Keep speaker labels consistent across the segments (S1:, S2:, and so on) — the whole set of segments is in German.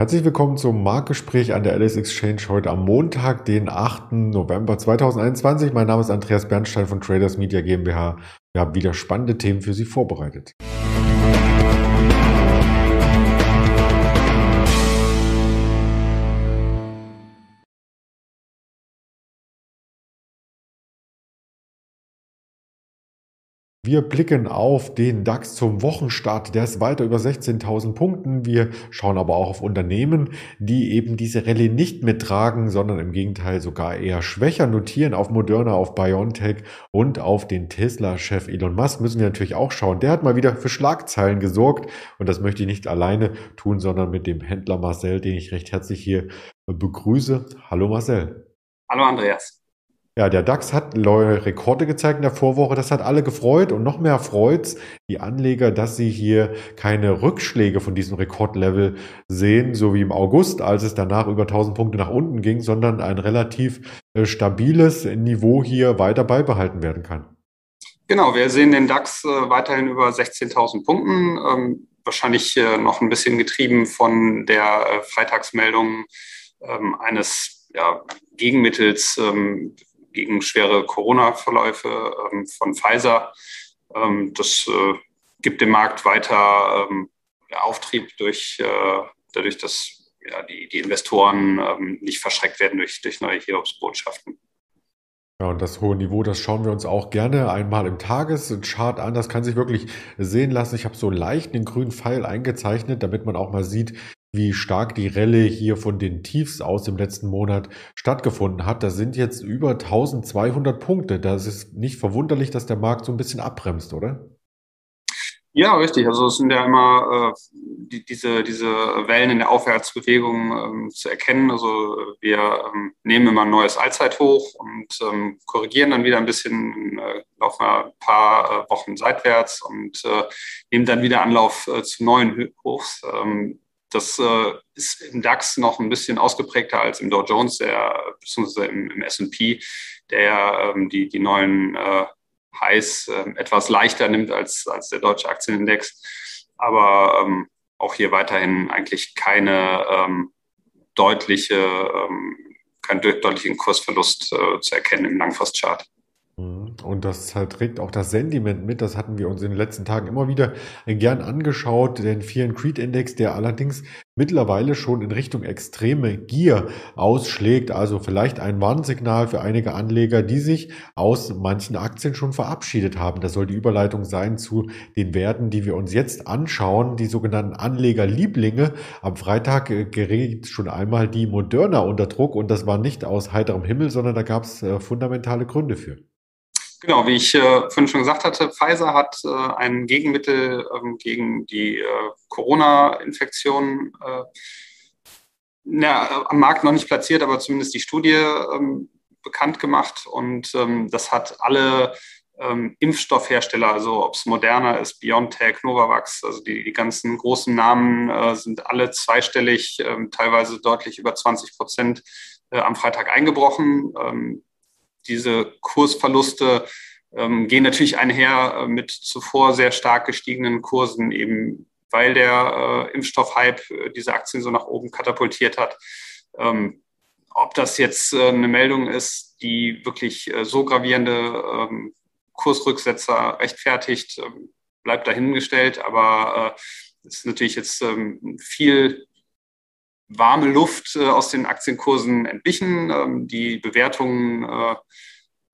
S1: Herzlich willkommen zum Marktgespräch an der Alice Exchange heute am Montag, den 8. November 2021. Mein Name ist Andreas Bernstein von Traders Media GmbH. Wir haben wieder spannende Themen für Sie vorbereitet. Wir blicken auf den DAX zum Wochenstart. Der ist weiter über 16.000 Punkten. Wir schauen aber auch auf Unternehmen, die eben diese Rallye nicht mittragen, sondern im Gegenteil sogar eher schwächer notieren. Auf Moderna, auf BioNTech und auf den Tesla-Chef Elon Musk müssen wir natürlich auch schauen. Der hat mal wieder für Schlagzeilen gesorgt und das möchte ich nicht alleine tun, sondern mit dem Händler Marcel, den ich recht herzlich hier begrüße. Hallo Marcel.
S2: Hallo Andreas.
S1: Ja, der DAX hat neue Rekorde gezeigt in der Vorwoche. Das hat alle gefreut und noch mehr freut's die Anleger, dass sie hier keine Rückschläge von diesem Rekordlevel sehen, so wie im August, als es danach über 1000 Punkte nach unten ging, sondern ein relativ äh, stabiles Niveau hier weiter beibehalten werden kann.
S2: Genau, wir sehen den DAX äh, weiterhin über 16.000 Punkten, ähm, wahrscheinlich äh, noch ein bisschen getrieben von der Freitagsmeldung ähm, eines ja, Gegenmittels ähm, gegen schwere Corona-Verläufe ähm, von Pfizer. Ähm, das äh, gibt dem Markt weiter ähm, Auftrieb durch, äh, dadurch, dass ja, die, die Investoren nicht verschreckt werden durch, durch neue Hiobsbotschaften.
S1: Ja, und das hohe Niveau, das schauen wir uns auch gerne einmal im Tageschart an. Das kann sich wirklich sehen lassen. Ich habe so leicht den grünen Pfeil eingezeichnet, damit man auch mal sieht, wie stark die Relle hier von den Tiefs aus dem letzten Monat stattgefunden hat. Das sind jetzt über 1200 Punkte. Das ist nicht verwunderlich, dass der Markt so ein bisschen abbremst, oder?
S2: Ja, richtig. Also es sind ja immer äh, die, diese, diese Wellen in der Aufwärtsbewegung ähm, zu erkennen. Also wir ähm, nehmen immer ein neues Allzeithoch und ähm, korrigieren dann wieder ein bisschen, äh, laufen ein paar äh, Wochen seitwärts und äh, nehmen dann wieder Anlauf äh, zu neuen Hochs. Das äh, ist im DAX noch ein bisschen ausgeprägter als im Dow Jones, der, beziehungsweise im, im S&P, der ähm, die, die neuen äh, Highs äh, etwas leichter nimmt als, als der deutsche Aktienindex. Aber ähm, auch hier weiterhin eigentlich keine ähm, deutliche, ähm, keinen deutlichen Kursverlust äh, zu erkennen im Langfristchart.
S1: Mhm. Und das trägt auch das Sentiment mit. Das hatten wir uns in den letzten Tagen immer wieder gern angeschaut. Den and Creed Index, der allerdings mittlerweile schon in Richtung extreme Gier ausschlägt. Also vielleicht ein Warnsignal für einige Anleger, die sich aus manchen Aktien schon verabschiedet haben. Das soll die Überleitung sein zu den Werten, die wir uns jetzt anschauen. Die sogenannten Anlegerlieblinge. Am Freitag äh, gerät schon einmal die Moderna unter Druck und das war nicht aus heiterem Himmel, sondern da gab es äh, fundamentale Gründe für.
S2: Genau, wie ich äh, vorhin schon gesagt hatte, Pfizer hat äh, ein Gegenmittel ähm, gegen die äh, Corona-Infektion äh, am Markt noch nicht platziert, aber zumindest die Studie ähm, bekannt gemacht. Und ähm, das hat alle ähm, Impfstoffhersteller, also ob es Moderna ist, BioNTech, Novavax, also die, die ganzen großen Namen äh, sind alle zweistellig, ähm, teilweise deutlich über 20 Prozent äh, am Freitag eingebrochen. Diese Kursverluste ähm, gehen natürlich einher äh, mit zuvor sehr stark gestiegenen Kursen, eben weil der äh, Impfstoffhype äh, diese Aktien so nach oben katapultiert hat. Ähm, ob das jetzt äh, eine Meldung ist, die wirklich äh, so gravierende ähm, Kursrücksetzer rechtfertigt, ähm, bleibt dahingestellt. Aber äh, es ist natürlich jetzt ähm, viel warme Luft äh, aus den Aktienkursen entwichen. Ähm, die Bewertungen, äh,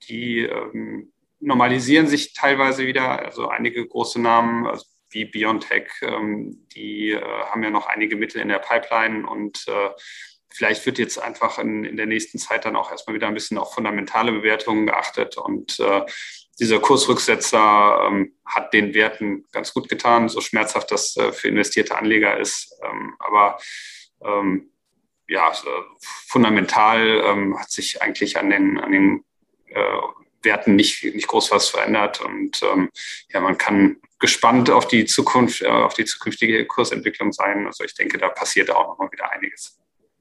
S2: die ähm, normalisieren sich teilweise wieder. Also einige große Namen also wie BioNTech, ähm, die äh, haben ja noch einige Mittel in der Pipeline und äh, vielleicht wird jetzt einfach in, in der nächsten Zeit dann auch erstmal wieder ein bisschen auf fundamentale Bewertungen geachtet und äh, dieser Kursrücksetzer ähm, hat den Werten ganz gut getan, so schmerzhaft das äh, für investierte Anleger ist. Ähm, aber ähm, ja, fundamental ähm, hat sich eigentlich an den, an den äh, Werten nicht, nicht groß was verändert. Und ähm, ja, man kann gespannt auf die Zukunft, äh, auf die zukünftige Kursentwicklung sein. Also ich denke, da passiert auch noch mal wieder.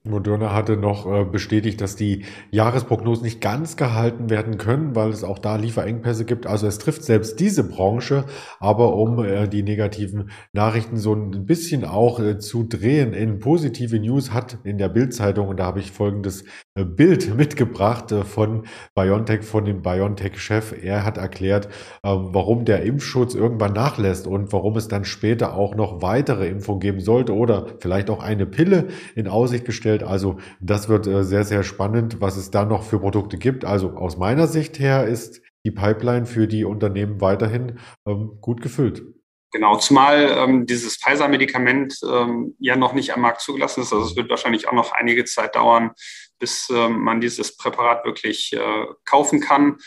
S1: Moderna hatte noch äh, bestätigt, dass die Jahresprognosen nicht ganz gehalten werden können, weil es auch da Lieferengpässe gibt. Also es trifft selbst diese Branche, aber um äh, die negativen Nachrichten so ein bisschen auch äh, zu drehen in positive News, hat in der Bildzeitung, und da habe ich folgendes Bild mitgebracht von BioNTech, von dem BioNTech-Chef. Er hat erklärt, warum der Impfschutz irgendwann nachlässt und warum es dann später auch noch weitere Impfungen geben sollte oder vielleicht auch eine Pille in Aussicht gestellt. Also das wird äh, sehr, sehr spannend, was es da noch für Produkte gibt. Also aus meiner Sicht her ist die Pipeline für die Unternehmen weiterhin ähm, gut gefüllt.
S2: Genau, zumal ähm, dieses Pfizer-Medikament ähm, ja noch nicht am Markt zugelassen ist. Also es wird wahrscheinlich auch noch einige Zeit dauern, bis ähm, man dieses Präparat wirklich äh, kaufen kann.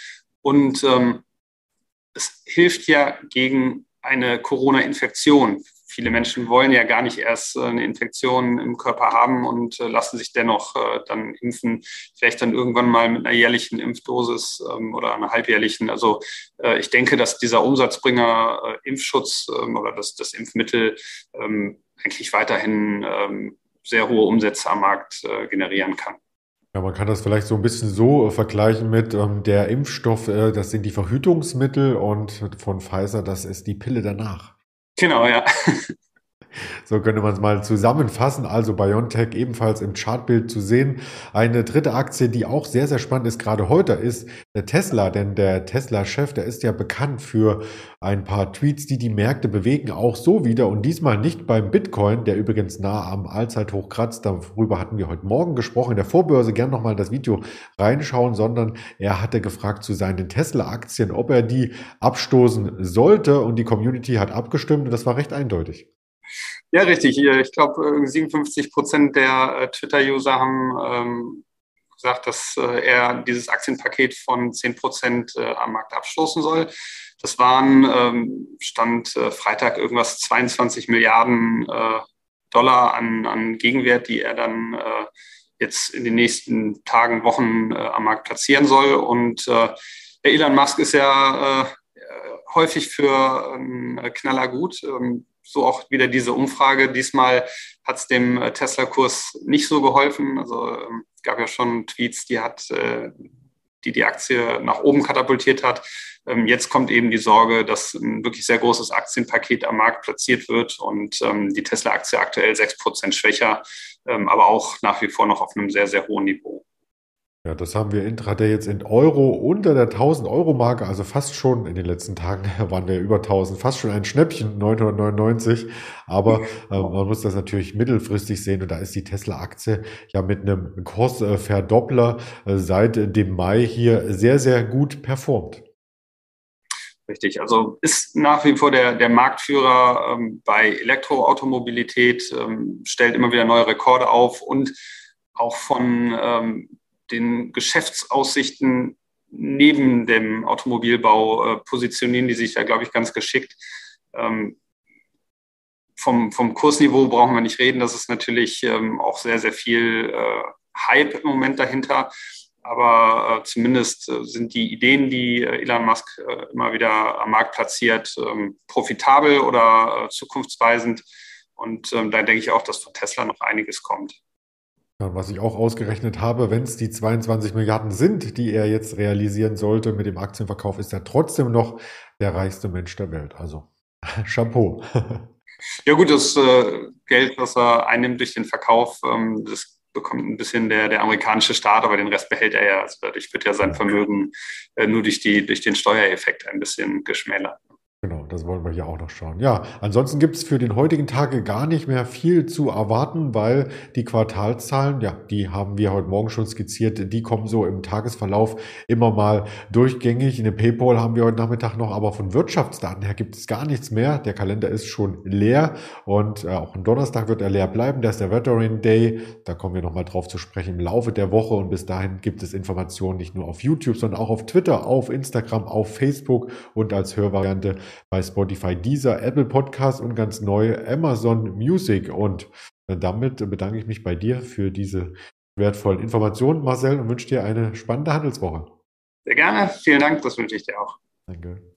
S2: Und ähm, es hilft ja gegen eine Corona-Infektion viele Menschen wollen ja gar nicht erst äh, eine Infektion im Körper haben und äh, lassen sich dennoch äh, dann impfen, vielleicht dann irgendwann mal mit einer jährlichen Impfdosis ähm, oder einer halbjährlichen. Also ich denke, dass dieser Umsatzbringer Impfschutz ähm, oder das, das Impfmittel ähm, eigentlich weiterhin sehr hohe Umsätze am Markt generieren kann.
S1: Ja, man kann das vielleicht so ein bisschen so vergleichen mit ähm, der Impfstoff, äh, das sind die Verhütungsmittel und von Pfizer, das ist die Pille danach.
S2: Genau, ja.
S1: So könnte man es mal zusammenfassen. Also BioNTech ebenfalls im Chartbild zu sehen. Eine dritte Aktie, die auch sehr, sehr spannend ist, gerade heute, ist der Tesla. Denn der Tesla-Chef, der ist ja bekannt für ein paar Tweets, die die Märkte bewegen, auch so wieder. Und diesmal nicht beim Bitcoin, der übrigens nah am Allzeithoch kratzt. Darüber hatten wir heute Morgen gesprochen. In der Vorbörse gern nochmal das Video reinschauen, sondern er hatte gefragt zu seinen Tesla-Aktien, ob er die abstoßen sollte. Und die Community hat abgestimmt und das war recht eindeutig.
S2: Ja, richtig. Ich glaube, 57 Prozent der äh, Twitter-User haben ähm, gesagt, dass äh, er dieses Aktienpaket von 10 Prozent äh, am Markt abstoßen soll. Das waren, ähm, Stand äh, Freitag, irgendwas 22 Milliarden äh, Dollar an, an Gegenwert, die er dann äh, jetzt in den nächsten Tagen, Wochen am Markt platzieren soll. Und Elon Musk ist ja häufig für einen Knaller gut. Ähm, so auch wieder diese Umfrage. Diesmal hat es dem äh, Tesla-Kurs nicht so geholfen. Also ähm, gab ja schon Tweets, die hat äh, die die Aktie nach oben katapultiert hat. Ähm, jetzt kommt eben die Sorge, dass ein wirklich sehr großes Aktienpaket am Markt platziert wird und ähm, die Tesla-Aktie aktuell sechs Prozent schwächer, aber auch nach wie vor noch auf einem sehr, sehr hohen Niveau.
S1: Ja, das haben wir intraday jetzt in Euro unter der 1000 Euro Marke, also fast schon in den letzten Tagen waren wir über 1000, fast schon ein Schnäppchen, 999. Aber äh, man muss das natürlich mittelfristig sehen und da ist die Tesla-Aktie ja mit einem Kursverdoppler äh, seit dem Mai hier sehr, sehr gut performt.
S2: Richtig, also ist nach wie vor der, der Marktführer ähm, bei Elektroautomobilität, ähm, stellt immer wieder neue Rekorde auf und auch von ähm, den Geschäftsaussichten neben dem Automobilbau äh, positionieren die sich da, glaube ich, ganz geschickt. Ähm, vom, vom Kursniveau brauchen wir nicht reden. Das ist natürlich ähm, auch sehr, sehr viel äh, Hype im Moment dahinter. Aber äh, zumindest äh, sind die Ideen, die äh, Elon Musk äh, immer wieder am Markt platziert, ähm, profitabel oder zukunftsweisend. Und ähm, da denke ich auch, dass von Tesla noch einiges kommt.
S1: Was ich auch ausgerechnet habe, wenn es die 22 Milliarden sind, die er jetzt realisieren sollte mit dem Aktienverkauf, ist er trotzdem noch der reichste Mensch der Welt. Also Chapeau.
S2: Ja gut, das äh, Geld, was er einnimmt durch den Verkauf, ähm, das bekommt ein bisschen der, der amerikanische Staat, aber den Rest behält er ja. Also dadurch wird ja sein Vermögen äh, nur durch, die, durch den Steuereffekt ein bisschen geschmälert.
S1: Genau, das wollen wir hier auch noch schauen. Ja, ansonsten gibt es für den heutigen Tage gar nicht mehr viel zu erwarten, weil die Quartalzahlen, ja, die haben wir heute Morgen schon skizziert, die kommen so im Tagesverlauf immer mal durchgängig. Eine PayPal haben wir heute Nachmittag noch, aber von Wirtschaftsdaten her gibt es gar nichts mehr. Der Kalender ist schon leer und äh, auch am Donnerstag wird er leer bleiben. Da ist der Veteran Day. Da kommen wir nochmal drauf zu sprechen im Laufe der Woche und bis dahin gibt es Informationen nicht nur auf YouTube, sondern auch auf Twitter, auf Instagram, auf Facebook und als Hörvariante bei Spotify, dieser Apple Podcast und ganz neu Amazon Music. Und damit bedanke ich mich bei dir für diese wertvollen Informationen, Marcel, und wünsche dir eine spannende Handelswoche.
S2: Sehr gerne. Vielen Dank. Das wünsche ich dir auch.
S1: Danke.